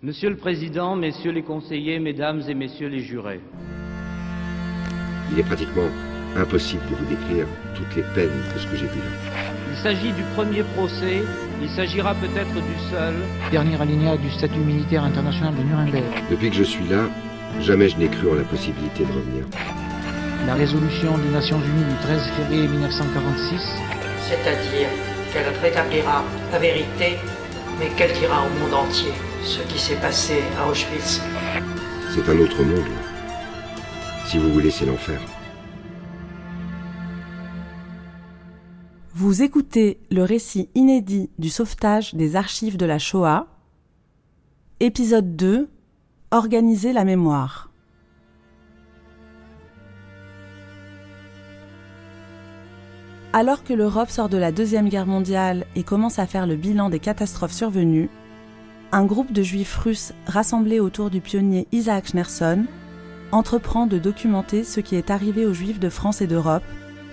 Monsieur le Président, Messieurs les conseillers, Mesdames et Messieurs les jurés. Il est pratiquement impossible de vous décrire toutes les peines de ce que j'ai vu là. Il s'agit du premier procès, il s'agira peut-être du seul. Dernier alinéa du statut militaire international de Nuremberg. Depuis que je suis là, jamais je n'ai cru en la possibilité de revenir. La résolution des Nations Unies du 13 février 1946. C'est-à-dire qu'elle rétablira la vérité, mais qu'elle dira au monde entier ce qui s'est passé à Auschwitz. C'est un autre monde. Si vous voulez, c'est l'enfer. Vous écoutez le récit inédit du sauvetage des archives de la Shoah, épisode 2, Organiser la mémoire. Alors que l'Europe sort de la Deuxième Guerre mondiale et commence à faire le bilan des catastrophes survenues, un groupe de juifs russes rassemblés autour du pionnier Isaac Schneerson entreprend de documenter ce qui est arrivé aux juifs de France et d'Europe,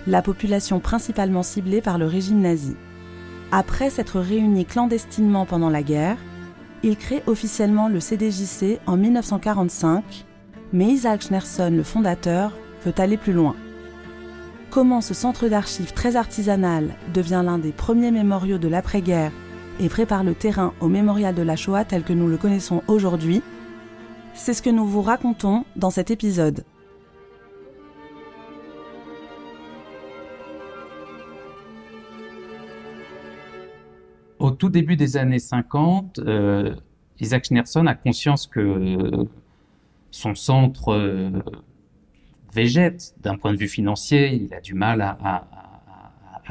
la population principalement ciblée par le régime nazi. Après s'être réunis clandestinement pendant la guerre, ils créent officiellement le CDJC en 1945, mais Isaac Schneerson, le fondateur, veut aller plus loin. Comment ce centre d'archives très artisanal devient l'un des premiers mémoriaux de l'après-guerre et prépare le terrain au mémorial de la Shoah tel que nous le connaissons aujourd'hui, c'est ce que nous vous racontons dans cet épisode. Au tout début des années 50, euh, Isaac Schneerson a conscience que son centre euh, végète d'un point de vue financier, il a du mal à,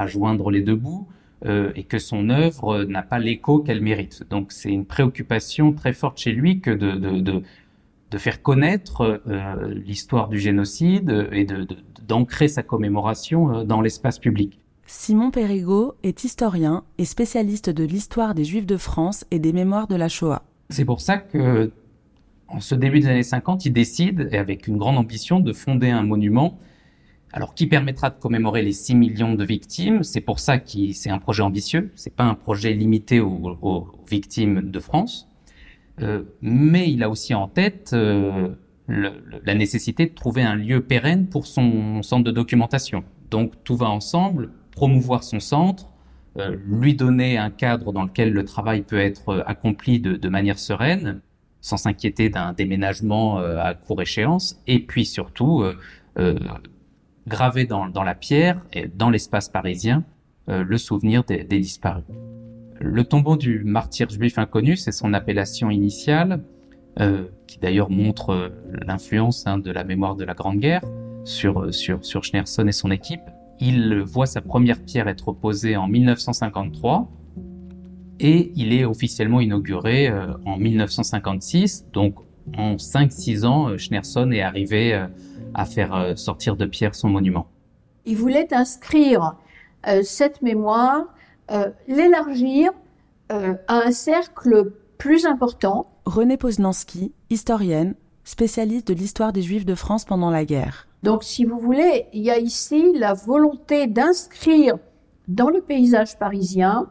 joindre les deux bouts. Euh, et que son œuvre n'a pas l'écho qu'elle mérite. Donc c'est une préoccupation très forte chez lui que de, de, de, de faire connaître euh, l'histoire du génocide et d'ancrer sa commémoration euh, dans l'espace public. Simon Périgot est historien et spécialiste de l'histoire des Juifs de France et des mémoires de la Shoah. C'est pour ça que, en ce début des années 50, il décide, et avec une grande ambition, de fonder un monument alors, qui permettra de commémorer les 6 millions de victimes? C'est pour ça que c'est un projet ambitieux. C'est pas un projet limité aux, victimes de France. Euh, mais il a aussi en tête euh, la nécessité de trouver un lieu pérenne pour son centre de documentation. Donc, tout va ensemble. Promouvoir son centre, euh, lui donner un cadre dans lequel le travail peut être accompli de, de manière sereine, sans s'inquiéter d'un déménagement euh, à court échéance, et puis surtout euh, gravé dans, dans, la pierre et dans l'espace parisien euh, le souvenir des, des, disparus. Le tombeau du martyr juif inconnu, c'est son appellation initiale, euh, qui d'ailleurs montre euh, l'influence hein, de la mémoire de la Grande Guerre sur, sur, sur Schneerson et son équipe. Il voit sa première pierre être posée en 1953 et il est officiellement inauguré euh, en 1956. Donc en 5-6 ans, euh, Schneerson est arrivé euh, à faire sortir de pierre son monument. Il voulait inscrire euh, cette mémoire, euh, l'élargir euh, à un cercle plus important. Renée Poznanski, historienne, spécialiste de l'histoire des Juifs de France pendant la guerre. Donc, si vous voulez, il y a ici la volonté d'inscrire dans le paysage parisien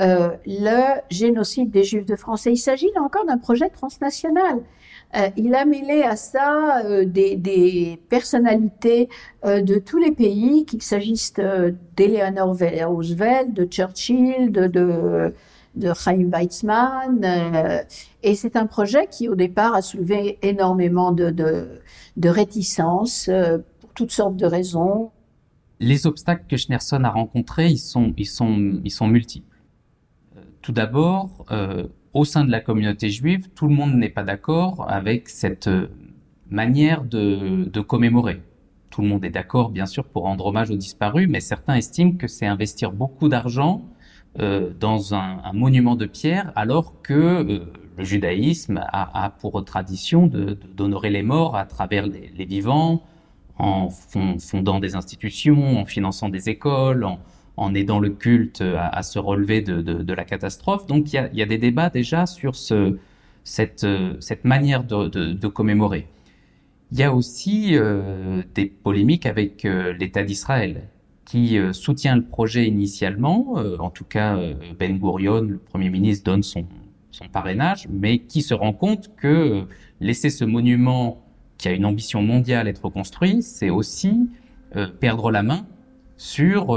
euh, le génocide des Juifs de France. Et il s'agit là encore d'un projet transnational. Euh, il a mêlé à ça euh, des, personnalités euh, de tous les pays, qu'il s'agisse d'Eleanor Roosevelt, de Churchill, de, de, Chaim Weizmann. Et c'est un projet qui, au départ, a soulevé énormément de, de, de réticences pour toutes sortes de raisons. Les obstacles que Schneerson a rencontrés, ils sont, ils sont, ils sont multiples. Tout d'abord, au sein de la communauté juive, tout le monde n'est pas d'accord avec cette manière de, de, commémorer. Tout le monde est d'accord, bien sûr, pour rendre hommage aux disparus, mais certains estiment que c'est investir beaucoup d'argent euh, dans un, un, monument de pierre, alors que euh, le judaïsme a, a pour tradition d'honorer de, les morts à travers les, les vivants, en fondant des institutions, en finançant des écoles, en, en aidant le culte à, se relever de, la catastrophe. Donc il y a, des débats déjà sur ce, cette, manière de, commémorer. Il y a aussi euh, des polémiques avec euh, l'État d'Israël, qui euh, soutient le projet initialement. En tout cas, Ben Gurion, le Premier ministre, donne son parrainage, mais qui se rend compte que laisser ce monument qui a une ambition mondiale être construit, c'est aussi perdre la main sur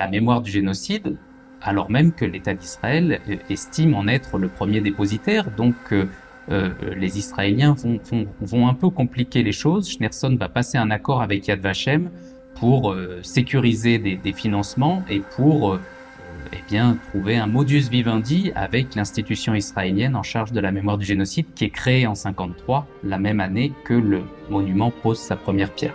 la mémoire du génocide, alors même que l'État d'Israël estime en être le premier dépositaire. Donc euh, les Israéliens vont, un peu compliquer les choses. Schneerson va passer un accord avec Yad Vashem pour euh, sécuriser des, financements et pour euh, eh bien, trouver un modus vivendi avec l'institution israélienne en charge de la mémoire du génocide qui est créée en 53, la même année que le monument pose sa première pierre.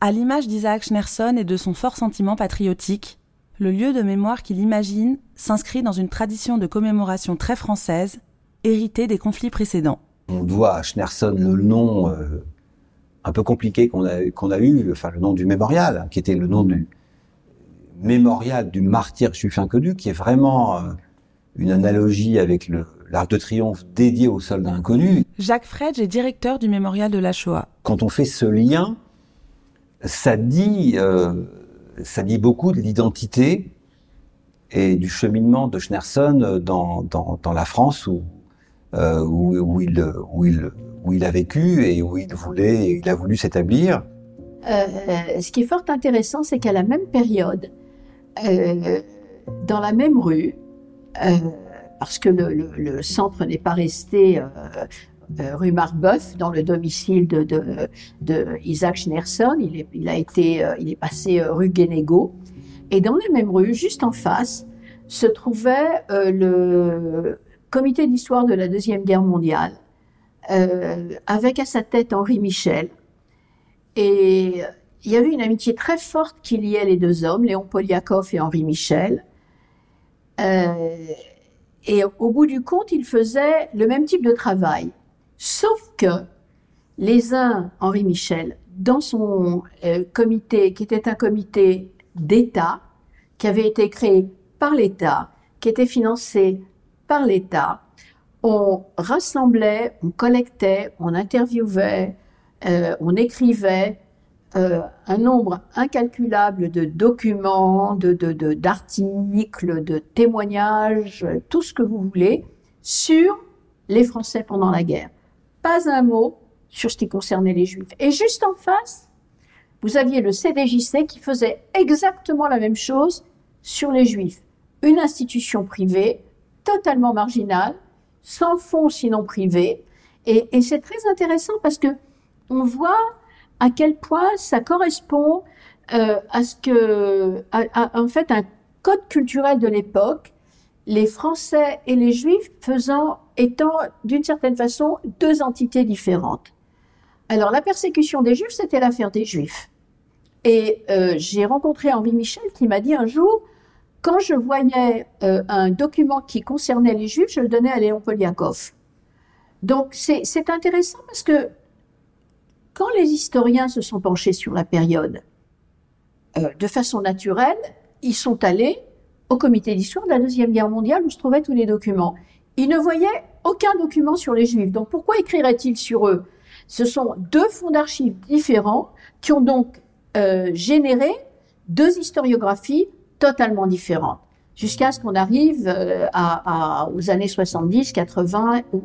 À l'image d'Isaac Schneerson et de son fort sentiment patriotique, le lieu de mémoire qu'il imagine s'inscrit dans une tradition de commémoration très française, héritée des conflits précédents. On doit à Schneerson le nom euh, un peu compliqué qu'on a, qu'on a eu, enfin le nom du mémorial, qui était le nom du mémorial du martyr juif inconnu, qui est vraiment euh, une analogie avec le, l'arc de triomphe dédié aux soldats inconnus. Jacques Fredge est directeur du mémorial de la Shoah. Quand on fait ce lien, ça dit euh, ça dit beaucoup de l'identité et du cheminement de Schneerson dans, la France où, euh, où, il, a vécu et où il voulait, il a voulu s'établir. Euh, ce qui est fort intéressant, c'est qu'à la même période, dans la même rue, parce que le centre n'est pas resté euh, rue Marbeuf, dans le domicile de, Isaac Schneerson. Il, est, a été, euh, il est passé euh, rue Guénégo. Et dans la même rue, juste en face, se trouvait le comité d'histoire de la Deuxième Guerre mondiale, avec à sa tête Henri Michel. Et il y avait une amitié très forte qui liait les deux hommes, Léon Poliakov et Henri Michel. Et au bout du compte, ils faisaient le même type de travail. Sauf que les uns, Henri Michel, dans son euh, comité, qui était un comité d'État, qui avait été créé par l'État, qui était financé par l'État, on rassemblait, on collectait, on interviewait, euh, on écrivait euh, un nombre incalculable de documents, de, d'articles, de témoignages, tout ce que vous voulez, sur les Français pendant la guerre pas un mot sur ce qui concernait les Juifs. Et juste en face, vous aviez le CDJC qui faisait exactement la même chose sur les Juifs. Une institution privée, totalement marginale, sans fonds sinon privés. Et, et c'est très intéressant parce que on voit à quel point ça correspond euh, à ce que, à, à, en fait, un code culturel de l'époque, les Français et les Juifs faisant étant d'une certaine façon deux entités différentes. Alors la persécution des Juifs, c'était l'affaire des Juifs. Et euh, j'ai rencontré Henri Michel qui m'a dit un jour, quand je voyais euh, un document qui concernait les Juifs, je le donnais à Léon Poliakov. Donc c'est intéressant parce que quand les historiens se sont penchés sur la période, euh, de façon naturelle, ils sont allés au comité d'histoire de la Deuxième Guerre mondiale où se trouvaient tous les documents. Il ne voyait aucun document sur les Juifs. Donc pourquoi écrirait-il sur eux? Ce sont deux fonds d'archives différents qui ont donc euh, généré deux historiographies totalement différentes, jusqu'à ce qu'on arrive euh, aux années 70, 80, où,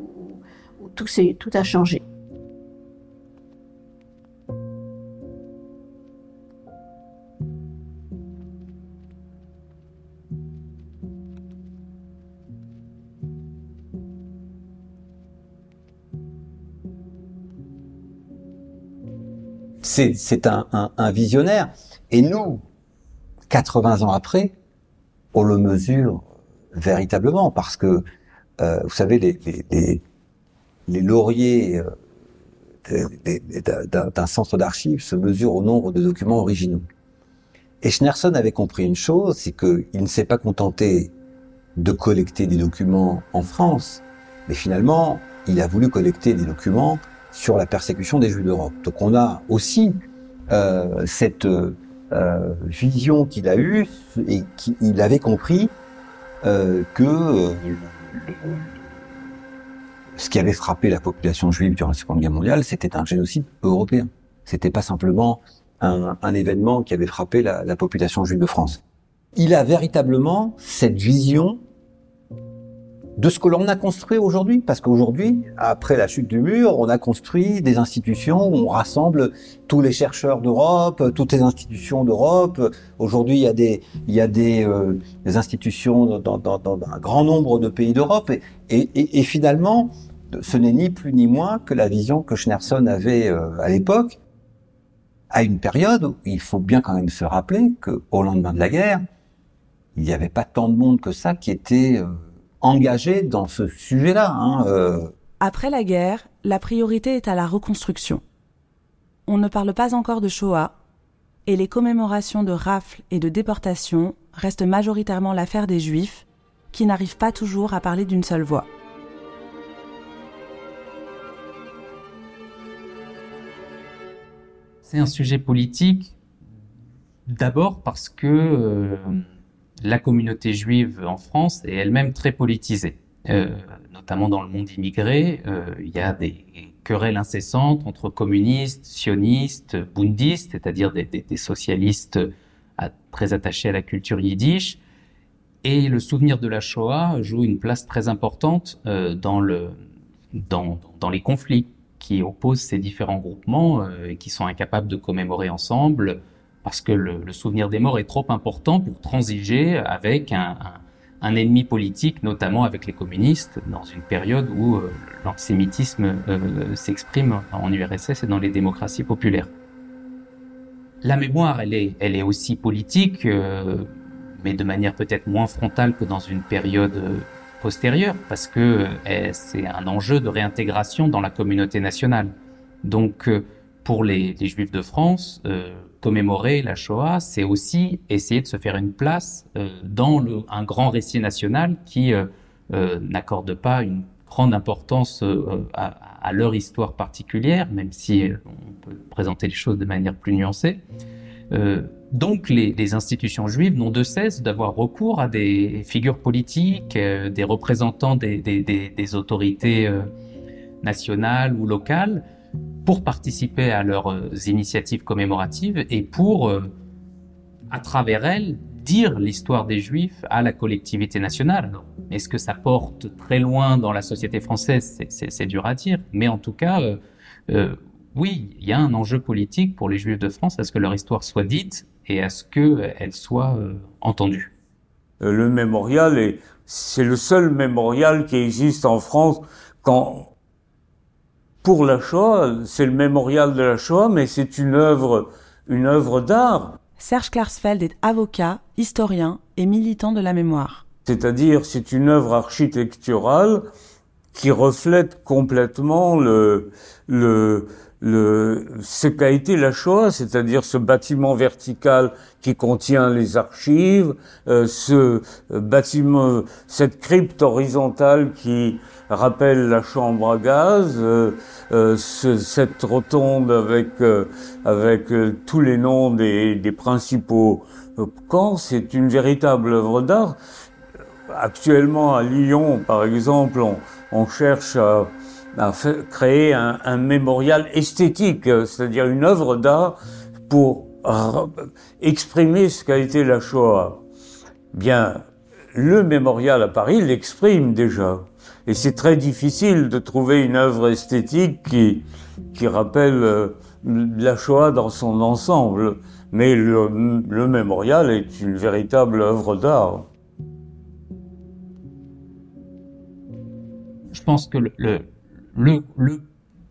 où tout a changé. C'est un, un, un, visionnaire. Et nous, 80 ans après, on le mesure véritablement parce que, euh, vous savez, les, les, les, les lauriers euh, d'un centre d'archives se mesurent au nombre de documents originaux. Et Schneerson avait compris une chose, c'est qu'il ne s'est pas contenté de collecter des documents en France, mais finalement, il a voulu collecter des documents sur la persécution des Juifs d'Europe. Donc on a aussi euh, cette euh, vision qu'il a eue et qu'il avait compris euh, que euh, ce qui avait frappé la population juive durant la Seconde Guerre mondiale, c'était un génocide européen. C'était pas simplement un, événement qui avait frappé la population juive de France. il a véritablement cette vision de ce que l'on a construit aujourd'hui. Parce qu'aujourd'hui, après la chute du mur, on a construit des institutions où on rassemble tous les chercheurs d'Europe, toutes les institutions d'Europe. Aujourd'hui, il y a des, il y a des, euh, des institutions dans, dans, dans, un grand nombre de pays d'Europe. Et, et, et, finalement, ce n'est ni plus ni moins que la vision que Schneerson avait euh, à l'époque, à une période où il faut bien quand même se rappeler qu'au lendemain de la guerre, il n'y avait pas tant de monde que ça qui était euh, engagé dans ce sujet-là. Hein, euh. Après la guerre, la priorité est à la reconstruction. On ne parle pas encore de Shoah, et les commémorations de rafles et de déportations restent majoritairement l'affaire des Juifs, qui n'arrivent pas toujours à parler d'une seule voix. C'est un sujet politique, d'abord parce que euh, la communauté juive en France est elle-même très politisée. Euh, notamment dans le monde immigré, euh, il y a des querelles incessantes entre communistes, sionistes, bundistes, c'est-à-dire des, socialistes très attachés à la culture yiddish. Et le souvenir de la Shoah joue une place très importante euh, dans, les conflits qui opposent ces différents groupements et qui sont incapables de commémorer ensemble parce que le, souvenir des morts est trop important pour transiger avec un, ennemi politique, notamment avec les communistes, dans une période où euh, l'antisémitisme euh, s'exprime en URSS et dans les démocraties populaires. La mémoire, elle est, elle est aussi politique, euh, mais de manière peut-être moins frontale que dans une période postérieure, parce que c'est un enjeu de réintégration dans la communauté nationale. Donc, pour les, les Juifs de France, commémorer la Shoah, c'est aussi essayer de se faire une place euh, dans un grand récit national qui euh, euh, n'accorde pas une grande importance à, leur histoire particulière, même si on peut présenter les choses de manière plus nuancée. donc les, institutions juives n'ont de cesse d'avoir recours à des figures politiques, des représentants des autorités nationales ou locales, pour participer à leurs euh, initiatives commémoratives et pour, euh, à travers elles, dire l'histoire des Juifs à la collectivité nationale. Est-ce que ça porte très loin dans la société française? C'est dur à dire, mais en tout cas, euh, oui, il y a un enjeu politique pour les Juifs de France à ce que leur histoire soit dite et à ce qu'elle soit entendue. Le mémorial, c'est le seul mémorial qui existe en France quand pour la Shoah, c'est le mémorial de la Shoah, mais c'est une œuvre, une œuvre d'art. Serge Klarsfeld est avocat, historien et militant de la mémoire. C'est-à-dire, c'est une œuvre architecturale qui reflète complètement le, le, le, ce qu'a été la Shoah, c'est-à-dire ce bâtiment vertical qui contient les archives, euh, ce bâtiment, cette crypte horizontale qui rappelle la chambre à gaz, euh, euh, ce, cette rotonde avec avec tous les noms des, des principaux camps, c'est une véritable œuvre d'art. Actuellement à Lyon, par exemple, on, on cherche à a créé un, mémorial esthétique, c'est-à-dire une œuvre d'art pour exprimer ce qu'a été la Shoah. Bien, le mémorial à Paris l'exprime déjà. Et c'est très difficile de trouver une œuvre esthétique qui, rappelle euh, la Shoah dans son ensemble. Mais le, mémorial est une véritable œuvre d'art. Je pense que le, le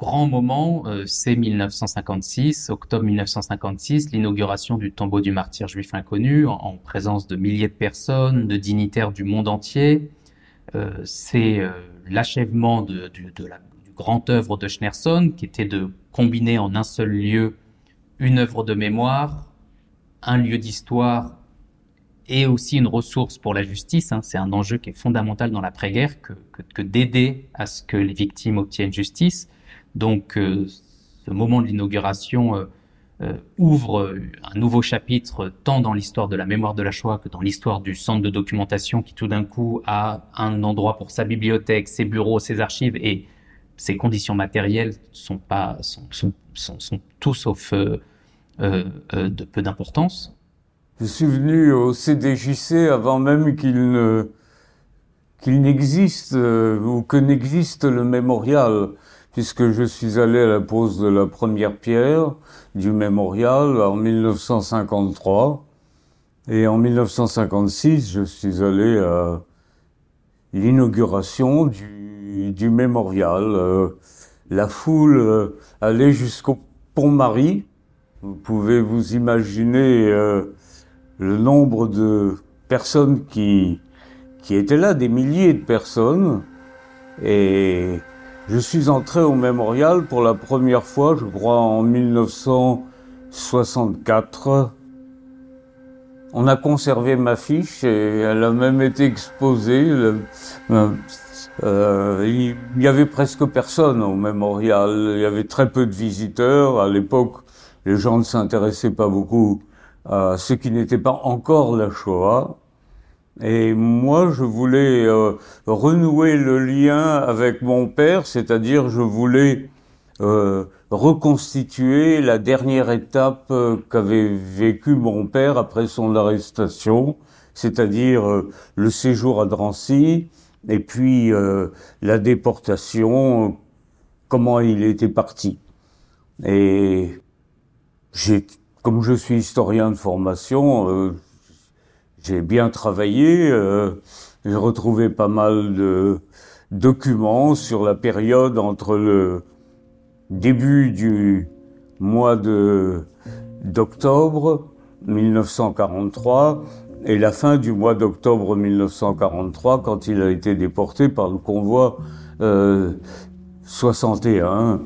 grand moment, euh, c'est 1956, octobre 1956, l'inauguration du tombeau du martyr juif inconnu, en, présence de milliers de personnes, de dignitaires du monde entier. Euh, c'est euh, l'achèvement de, de, la du grand œuvre de Schneerson, qui était de combiner en un seul lieu une œuvre de mémoire, un lieu d'histoire et aussi une ressource pour la justice. Hein. C'est un enjeu qui est fondamental dans l'après-guerre que, que, que d'aider à ce que les victimes obtiennent justice. Donc, euh, ce moment de l'inauguration euh, euh, ouvre un nouveau chapitre tant dans l'histoire de la mémoire de la Shoah que dans l'histoire du centre de documentation qui tout d'un coup a un endroit pour sa bibliothèque, ses bureaux, ses archives et ses conditions matérielles sont pas sont, sont, sont, sont tout sauf de peu d'importance Je suis venu au CDJC avant même qu'il ne qu'il n'existe euh, ou que n'existe le mémorial, puisque je suis allé à la pose de la première pierre du mémorial en 1953. Et en 1956, je suis allé à l'inauguration du, du, mémorial. Euh, la foule euh, allait jusqu'au pont Marie. Vous pouvez vous imaginer le nombre de personnes qui, qui étaient là, des milliers de personnes. Et je suis entré au mémorial pour la première fois, je crois, en 1964. On a conservé ma fiche et elle a même été exposée. Euh, il y avait presque personne au mémorial. Il y avait très peu de visiteurs. À l'époque, les gens ne s'intéressaient pas beaucoup à ce qui n'était pas encore la Shoah. Et moi, je voulais euh, renouer le lien avec mon père, c'est-à-dire je voulais euh, reconstituer la dernière étape euh, qu'avait vécu mon père après son arrestation, c'est-à-dire euh, le séjour à Drancy et puis la déportation, comment il était parti. Et j'ai, comme je suis historien de formation, j'ai bien travaillé. Euh, j'ai retrouvé pas mal de documents sur la période entre le début du mois de d'octobre 1943 et la fin du mois d'octobre 1943 quand il a été déporté par le convoi euh, 61.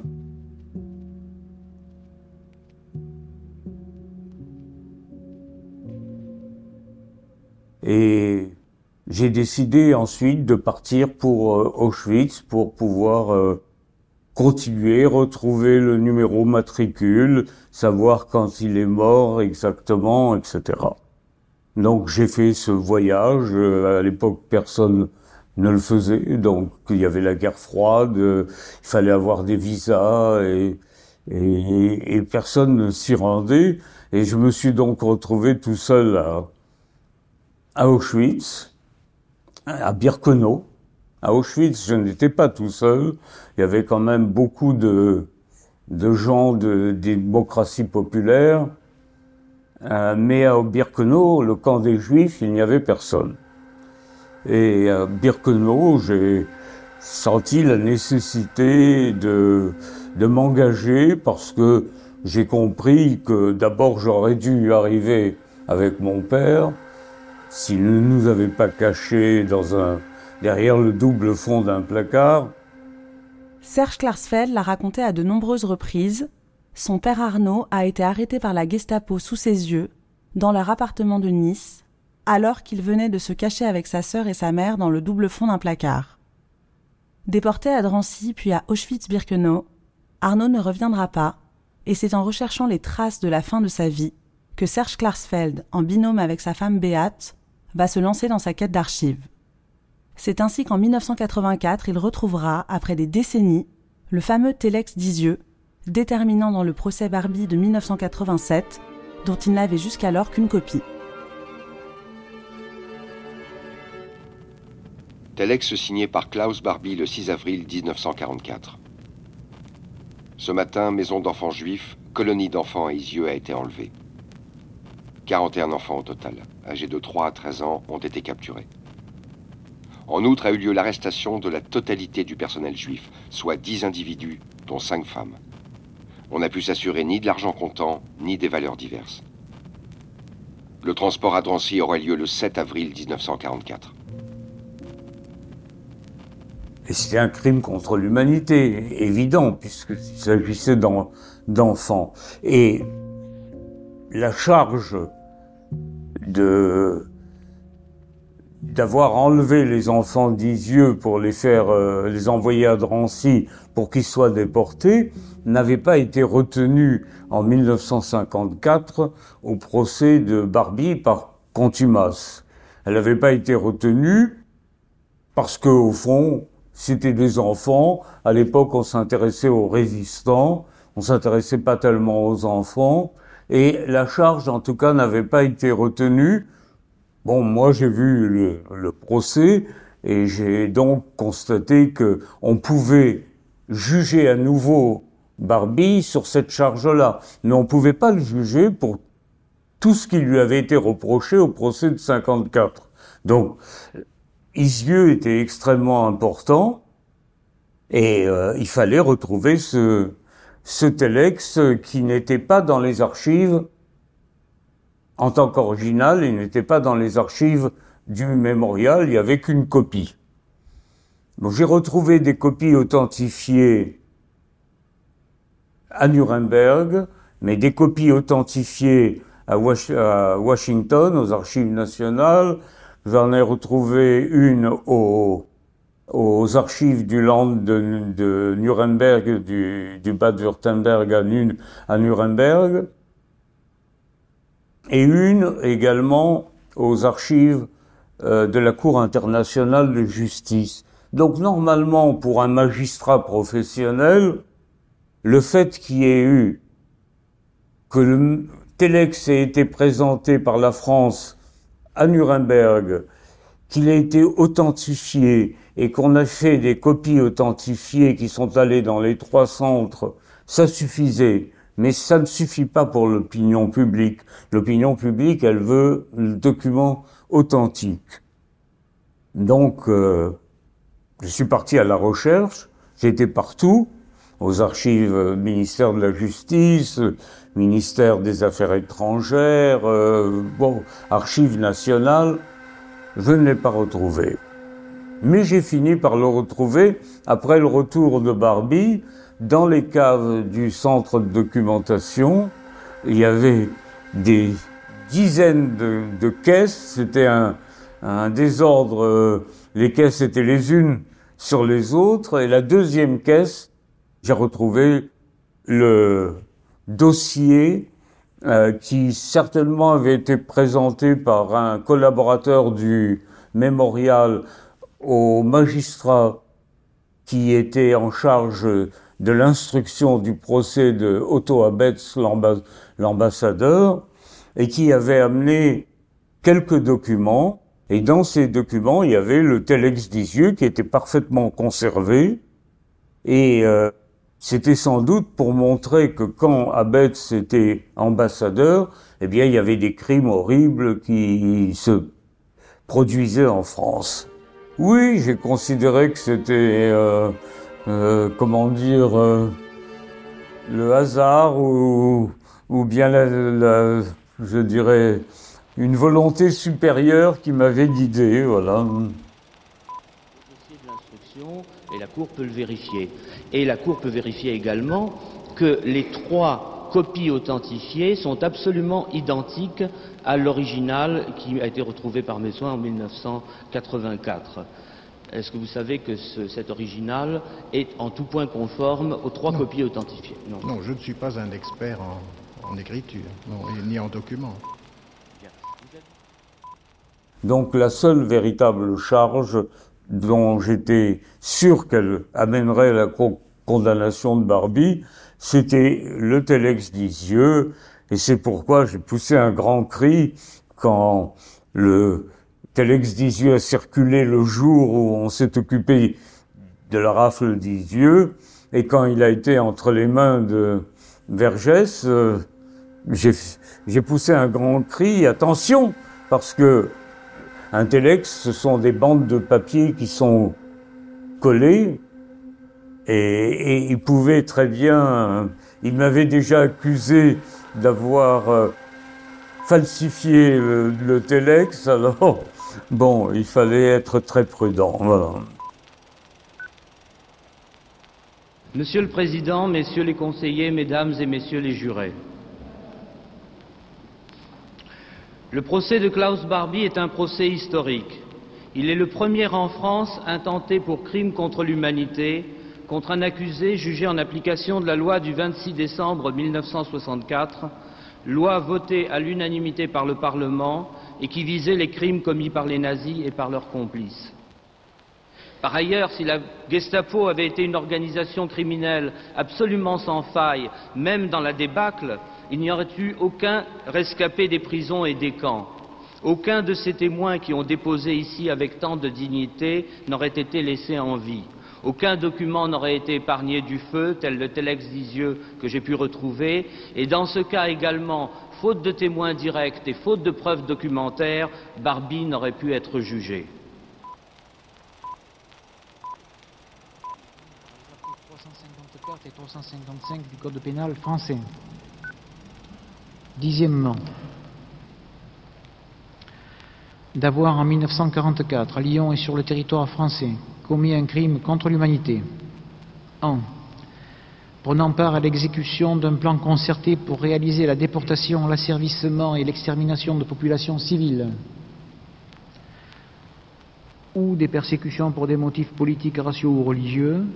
Et j'ai décidé ensuite de partir pour euh, Auschwitz pour pouvoir euh, continuer, retrouver le numéro matricule, savoir quand il est mort exactement, etc. Donc j'ai fait ce voyage. Euh, à l'époque, personne ne le faisait. Donc il y avait la guerre froide, il fallait avoir des visas et, et, et personne ne s'y rendait. Et je me suis donc retrouvé tout seul là à Auschwitz, à Birkenau. À Auschwitz, je n'étais pas tout seul. Il y avait quand même beaucoup de, de gens de, démocratie populaire. Euh, mais à Birkenau, le camp des Juifs, il n'y avait personne. Et à Birkenau, j'ai senti la nécessité de, de m'engager parce que j'ai compris que d'abord j'aurais dû arriver avec mon père, s'il ne nous avait pas cachés dans un, derrière le double fond d'un placard. Serge Klarsfeld l'a raconté à de nombreuses reprises. Son père Arnaud a été arrêté par la Gestapo sous ses yeux, dans leur appartement de Nice, alors qu'il venait de se cacher avec sa sœur et sa mère dans le double fond d'un placard. Déporté à Drancy puis à Auschwitz-Birkenau, Arnaud ne reviendra pas, et c'est en recherchant les traces de la fin de sa vie que Serge Klarsfeld, en binôme avec sa femme Beate, va se lancer dans sa quête d'archives. C'est ainsi qu'en 1984, il retrouvera, après des décennies, le fameux Telex d'Isieux, déterminant dans le procès Barbie de 1987, dont il n'avait jusqu'alors qu'une copie. Telex signé par Klaus Barbie le 6 avril 1944. Ce matin, maison d'enfants juifs, colonie d'enfants à Isieux a été enlevée. 41 enfants au total, âgés de 3 à 13 ans, ont été capturés. En outre a eu lieu l'arrestation de la totalité du personnel juif, soit 10 individus, dont 5 femmes. On n'a pu s'assurer ni de l'argent comptant, ni des valeurs diverses. Le transport à Drancy aurait lieu le 7 avril 1944. Et c'était un crime contre l'humanité, évident, puisqu'il s'agissait d'enfants. Et la charge d'avoir enlevé les enfants d'Isieux pour les faire euh, les envoyer à Drancy pour qu'ils soient déportés n'avait pas été retenue en 1954 au procès de Barbie par contumace. Elle n'avait pas été retenue parce que au fond, c'était des enfants. À l'époque, on s'intéressait aux résistants, on s'intéressait pas tellement aux enfants. Et la charge, en tout cas, n'avait pas été retenue. Bon, moi, j'ai vu le, procès et j'ai donc constaté que on pouvait juger à nouveau Barbie sur cette charge-là, mais on pouvait pas le juger pour tout ce qui lui avait été reproché au procès de 54. Donc, Isieux était extrêmement important et euh, il fallait retrouver ce, ce telex qui n'était pas dans les archives en tant qu'original, il n'était pas dans les archives du mémorial, il n'y avait qu'une copie. Bon, j'ai retrouvé des copies authentifiées à Nuremberg, mais des copies authentifiées à, Washington, aux archives nationales. J'en ai retrouvé une aux, aux archives du Land de, Nuremberg, du, du Bad Württemberg à, à Nuremberg, et une également aux archives euh, de la Cour internationale de justice. Donc normalement, pour un magistrat professionnel, le fait qu'il y ait eu que le Telex ait été présenté par la France à Nuremberg, qu'il ait été authentifié et qu'on a fait des copies authentifiées qui sont allées dans les trois centres, ça suffisait. Mais ça ne suffit pas pour l'opinion publique. L'opinion publique, elle veut le document authentique. Donc, euh, je suis parti à la recherche, j'étais partout, aux archives euh, ministère de la Justice, ministère des Affaires étrangères, euh, bon, archives nationales, je ne l'ai pas retrouvé. Mais j'ai fini par le retrouver après le retour de Barbie dans les caves du centre de documentation. Il y avait des dizaines de, caisses, c'était un, désordre, les caisses étaient les unes sur les autres, et la deuxième caisse, j'ai retrouvé le dossier euh, qui certainement avait été présenté par un collaborateur du mémorial au magistrat qui était en charge de l'instruction du procès de Otto Abetz, l'ambassadeur, et qui avait amené quelques documents. Et dans ces documents, il y avait le Telex d'Isieux qui était parfaitement conservé. Et euh, c'était sans doute pour montrer que quand Abetz était ambassadeur, eh bien, il y avait des crimes horribles qui se produisaient en France. Oui, j'ai considéré que c'était, euh, euh, comment dire, euh, le hasard ou, ou bien la, la, je dirais, une volonté supérieure qui m'avait guidé, voilà et la Cour peut le vérifier. Et la Cour peut vérifier également que les trois copies authentifiées sont absolument identiques à l'original qui a été retrouvé par mes soins en 1984. Est-ce que vous savez que ce, cet original est en tout point conforme aux trois non. copies authentifiées? Non. non. je ne suis pas un expert en, en écriture, non, ni en documents. Donc la seule véritable charge dont j'étais sûr qu'elle amènerait la condamnation de Barbie, c'était le Telex d'Isieux, et c'est pourquoi j'ai poussé un grand cri quand le Telex d'Isieux a circulé le jour où on s'est occupé de la rafle d'Isieux, et quand il a été entre les mains de Vergès, euh, j'ai poussé un grand cri, attention, parce que un telex, ce sont des bandes de papier qui sont collées et, il pouvait très bien, il m'avait déjà accusé d'avoir euh, falsifié le, le telex, alors bon, il fallait être très prudent. Monsieur le Président, Messieurs les conseillers, Mesdames et Messieurs les jurés, Le procès de Klaus Barbie est un procès historique. Il est le premier en France intenté pour crime contre l'humanité contre un accusé jugé en application de la loi du 26 décembre 1964, loi votée à l'unanimité par le Parlement et qui visait les crimes commis par les nazis et par leurs complices. Par ailleurs, si la Gestapo avait été une organisation criminelle absolument sans faille, même dans la débâcle, il n'y aurait eu aucun rescapé des prisons et des camps. Aucun de ces témoins qui ont déposé ici avec tant de dignité n'aurait été laissé en vie. Aucun document n'aurait été épargné du feu, tel le Telex d'Isieux que j'ai pu retrouver, et dans ce cas également, faute de témoins directs et faute de preuves documentaires, Barbie n'aurait pu être jugé. 354 et 355 du Code pénal français. Dixièmement, d'avoir en 1944, à Lyon et sur le territoire français, commis un crime contre l'humanité. En prenant part à l'exécution d'un plan concerté pour réaliser la déportation, l'asservissement et l'extermination de populations civiles. Ou des persécutions pour des motifs politiques, raciaux ou religieux,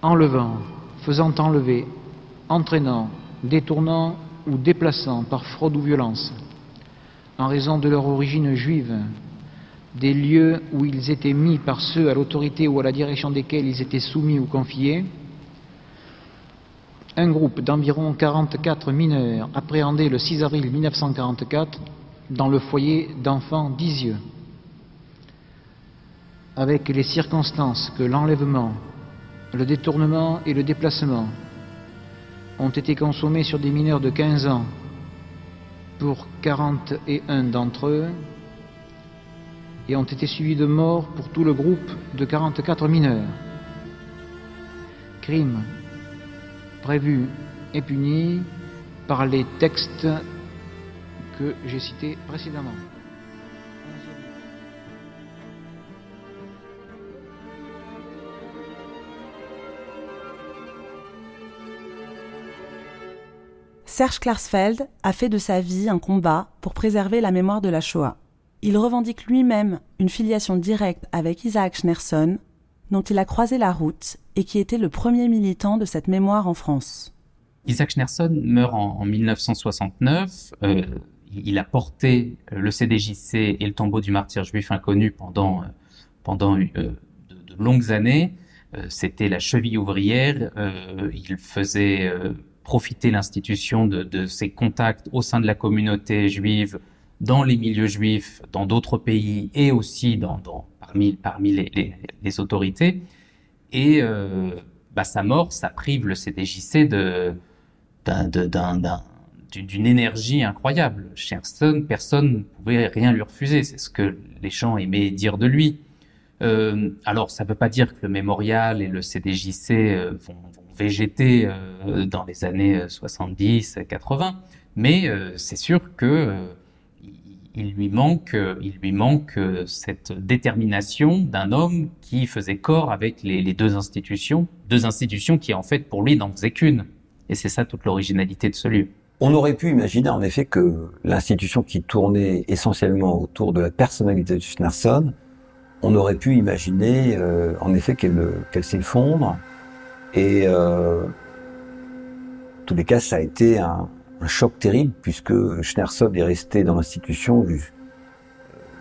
enlevant, faisant enlever, entraînant, détournant ou déplaçant par fraude ou violence, en raison de leur origine juive, des lieux où ils étaient mis par ceux à l'autorité ou à la direction desquels ils étaient soumis ou confiés, un groupe d'environ 44 mineurs appréhendés le 6 avril 1944 dans le foyer d'enfants d'Isieux, avec les circonstances que l'enlèvement, le détournement et le déplacement ont été consommés sur des mineurs de 15 ans pour 41 d'entre eux et ont été suivis de mort pour tout le groupe de 44 mineurs. Crime prévu et puni par les textes que j'ai cités précédemment. Serge Klarsfeld a fait de sa vie un combat pour préserver la mémoire de la Shoah. Il revendique lui-même une filiation directe avec Isaac Schneerson, dont il a croisé la route et qui était le premier militant de cette mémoire en France. Isaac Schneerson meurt en, 1969. Euh, il a porté euh, le CDJC et le tombeau du martyr juif inconnu pendant, euh, pendant de, de, longues années. C'était la cheville ouvrière. il faisait profiter l'institution de, ses contacts au sein de la communauté juive, dans les milieux juifs, dans d'autres pays et aussi dans, dans parmi, parmi les, les, les autorités. Et euh, bah, sa mort, ça prive le CDJC de, d'une énergie incroyable. Cherson, personne ne pouvait rien lui refuser. C'est ce que les gens aimaient dire de lui. Euh, alors, ça ne veut pas dire que le mémorial et le CDJC euh, vont, vont végéter euh, dans les années 70, 80, mais euh, c'est sûr que euh, il lui manque, il lui manque cette détermination d'un homme qui faisait corps avec les, deux institutions, deux institutions qui en fait pour lui n'en faisaient qu'une. Et c'est ça toute l'originalité de ce lieu. On aurait pu imaginer en effet que l'institution qui tournait essentiellement autour de la personnalité de Schneerson, on aurait pu imaginer euh, en effet qu'elle s'effondre, et euh, tous les cas, ça a été un, un choc terrible puisque Schneerson est resté dans l'institution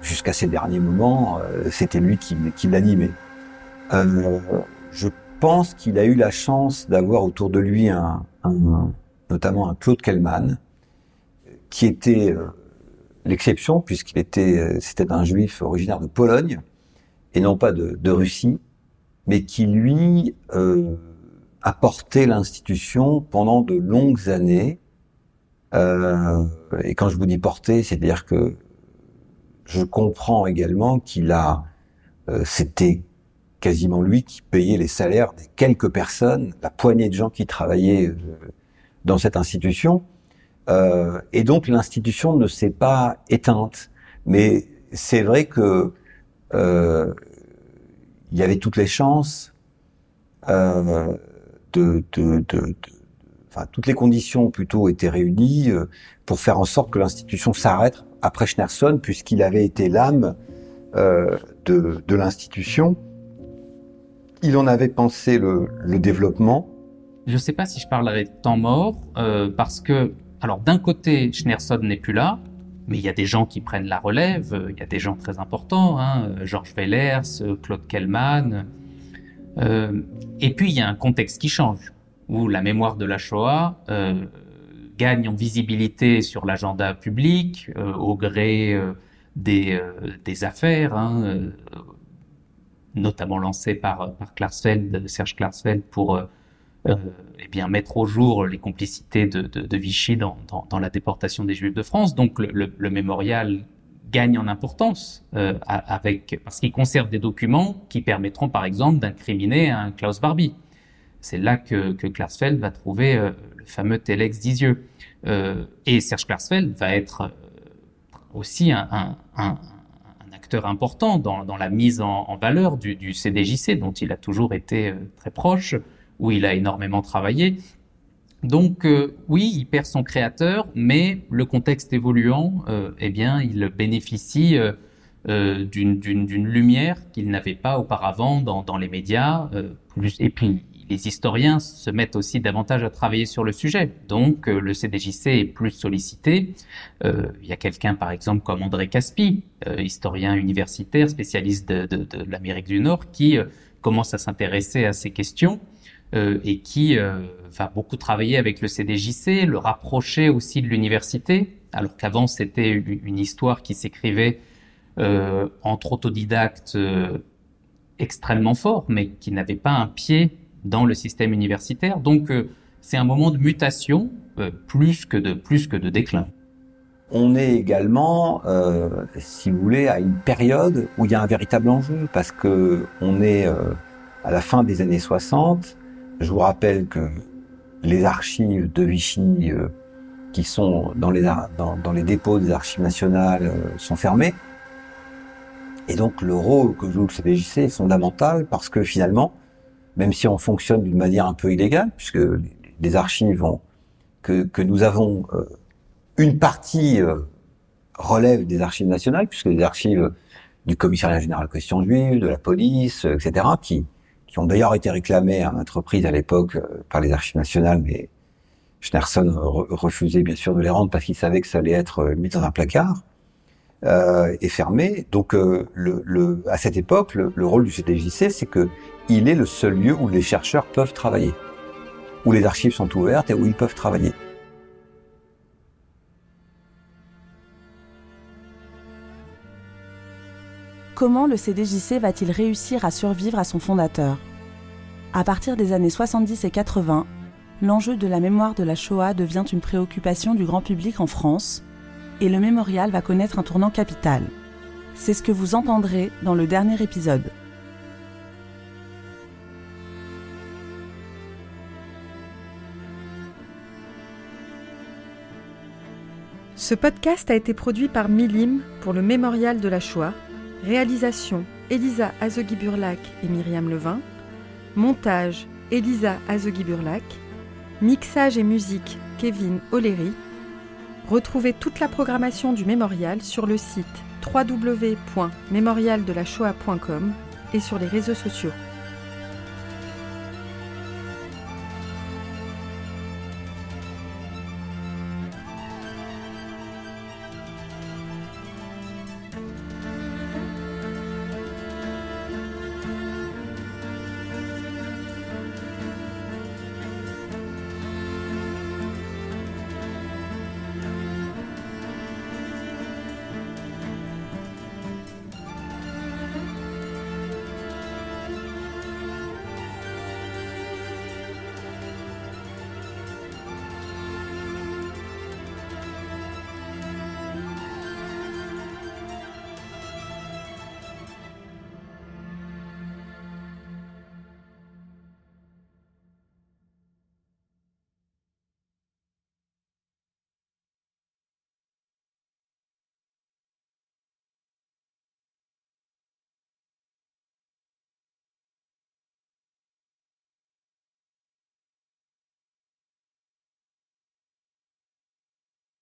jusqu'à ses derniers moments. Euh, C'était lui qui, qui l'animait. Euh, je pense qu'il a eu la chance d'avoir autour de lui un, un, notamment un Claude Kellman, qui était euh, l'exception puisqu'il était, euh, c'était un juif originaire de Pologne et non pas de, de Russie, mais qui lui euh, a porté l'institution pendant de longues années. Euh, et quand je vous dis porter, c'est-à-dire que je comprends également qu'il a, euh, c'était quasiment lui qui payait les salaires des quelques personnes, la poignée de gens qui travaillaient euh, dans cette institution. Euh, et donc l'institution ne s'est pas éteinte. Mais c'est vrai que euh, il y avait toutes les chances de, de, de, de, toutes les conditions plutôt étaient réunies euh, pour faire en sorte que l'institution s'arrête après Schneerson, puisqu'il avait été l'âme euh, de, l'institution. Il en avait pensé le, développement. Je ne sais pas si je parlerai de temps mort, euh, parce que, alors d'un côté, Schneerson n'est plus là, mais il y a des gens qui prennent la relève, il y a des gens très importants, hein, Georges Wellers, Claude Kellman, et puis il y a un contexte qui change, où la mémoire de la Shoah, euh, gagne en visibilité sur l'agenda public au gré des, des affaires, hein, notamment lancées par, par Serge Klarsfeld pour euh, eh bien mettre au jour les complicités de, Vichy dans, dans, dans, la déportation des Juifs de France. Donc le, le, le mémorial gagne en importance euh, avec parce qu'il conserve des documents qui permettront par exemple d'incriminer un Klaus Barbie. C'est là que, que va trouver euh, le fameux Telex d'Isieux. Euh, et Serge Klarsfeld va être euh, aussi un, acteur important dans, la mise en, valeur du, du, CDJC, dont il a toujours été très proche où il a énormément travaillé. Donc oui, il perd son créateur, mais le contexte évoluant, eh bien, il bénéficie d'une lumière qu'il n'avait pas auparavant dans, les médias. Plus, et puis les historiens se mettent aussi davantage à travailler sur le sujet. Donc euh, le CDJC est plus sollicité. il y a quelqu'un par exemple comme André Caspi, historien universitaire, spécialiste de, l'Amérique du Nord, qui commence à s'intéresser à ces questions euh, et qui euh, va beaucoup travailler avec le CDJC, le rapprocher aussi de l'université, alors qu'avant c'était une histoire qui s'écrivait euh, entre autodidactes euh, extrêmement fort, mais qui n'avait pas un pied dans le système universitaire. Donc euh, c'est un moment de mutation euh, plus que de plus que de déclin. On est également, si vous voulez, à une période où il y a un véritable enjeu parce que on est à la fin des années 60 je vous rappelle que les archives de Vichy euh, qui sont dans les, dans, dans, les dépôts des archives nationales euh, sont fermées. Et donc le rôle que joue le CDJC est fondamental parce que finalement, même si on fonctionne d'une manière un peu illégale, puisque les archives ont, que, que nous avons, euh, une partie euh, relève des archives nationales, puisque les archives du commissariat général question juive, de la police, etc., qui, qui ont d'ailleurs été réclamés à l'entreprise à l'époque euh, par les archives nationales, mais Schnerson refusait bien sûr de les rendre parce qu'il savait que ça allait être euh, mis dans un placard euh, et fermé. Donc, euh, à cette époque, le, le rôle du CDJC, c'est que il est le seul lieu où les chercheurs peuvent travailler, où les archives sont ouvertes et où ils peuvent travailler. Comment le CDJC va-t-il réussir à survivre à son fondateur? À partir des années 70 et 80, l'enjeu de la mémoire de la Shoah devient une préoccupation du grand public en France et le mémorial va connaître un tournant capital. C'est ce que vous entendrez dans le dernier épisode. Ce podcast a été produit par Milim pour le Mémorial de la Shoah Réalisation Elisa Azegui-Burlac et Myriam Levin. Montage Elisa Azegui-Burlac. Mixage et musique Kevin O'Leary. Retrouvez toute la programmation du mémorial sur le site www.mémorialdelashoah.com et sur les réseaux sociaux.